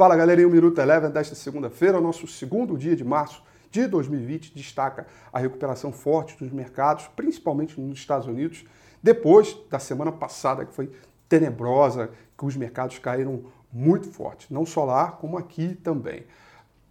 Fala galera, em um Minuto Eleven desta segunda-feira, nosso segundo dia de março de 2020, destaca a recuperação forte dos mercados, principalmente nos Estados Unidos, depois da semana passada que foi tenebrosa, que os mercados caíram muito forte, não só lá, como aqui também.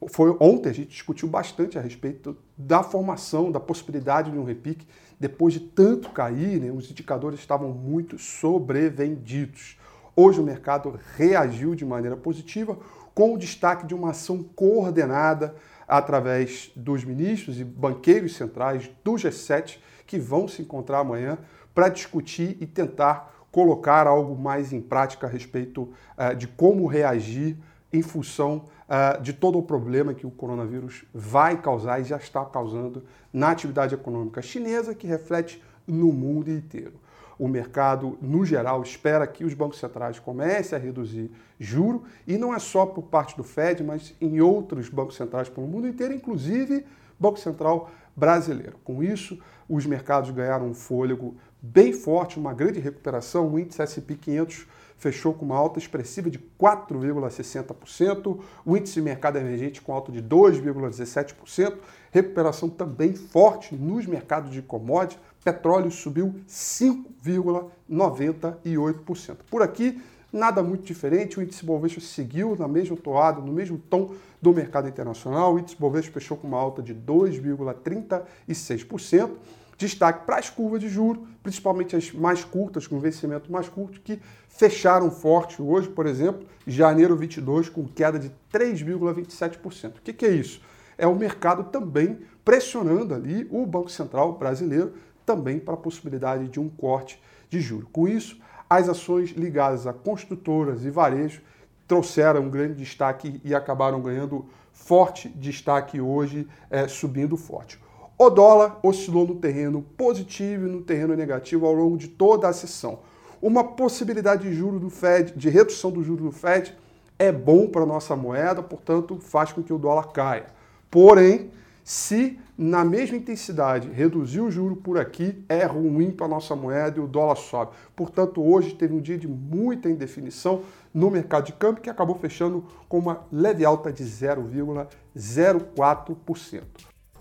Foi ontem a gente discutiu bastante a respeito da formação, da possibilidade de um repique. Depois de tanto cair, né, os indicadores estavam muito sobrevendidos. Hoje o mercado reagiu de maneira positiva, com o destaque de uma ação coordenada através dos ministros e banqueiros centrais do G7 que vão se encontrar amanhã para discutir e tentar colocar algo mais em prática a respeito uh, de como reagir em função uh, de todo o problema que o coronavírus vai causar e já está causando na atividade econômica chinesa, que reflete no mundo inteiro. O mercado, no geral, espera que os bancos centrais comecem a reduzir juro e não é só por parte do Fed, mas em outros bancos centrais pelo mundo inteiro, inclusive Banco Central brasileiro. Com isso, os mercados ganharam um fôlego bem forte, uma grande recuperação. O índice S&P 500 fechou com uma alta expressiva de 4,60%, o índice de mercado emergente com alta de 2,17%, recuperação também forte nos mercados de commodities, petróleo subiu 5,98%. Por aqui, nada muito diferente, o índice Bovespa seguiu na mesma toada, no mesmo tom do mercado internacional, o índice Bovespa fechou com uma alta de 2,36%, Destaque para as curvas de juros, principalmente as mais curtas, com vencimento mais curto, que fecharam forte hoje, por exemplo, janeiro 22, com queda de 3,27%. O que, que é isso? É o mercado também pressionando ali o Banco Central brasileiro também para a possibilidade de um corte de juros. Com isso, as ações ligadas a construtoras e varejo trouxeram um grande destaque e acabaram ganhando forte destaque hoje, é, subindo forte. O dólar oscilou no terreno positivo e no terreno negativo ao longo de toda a sessão. Uma possibilidade de juro do Fed, de redução do juro do Fed, é bom para a nossa moeda, portanto, faz com que o dólar caia. Porém, se na mesma intensidade reduzir o juro por aqui, é ruim para a nossa moeda e o dólar sobe. Portanto, hoje teve um dia de muita indefinição no mercado de câmbio que acabou fechando com uma leve alta de 0,04%.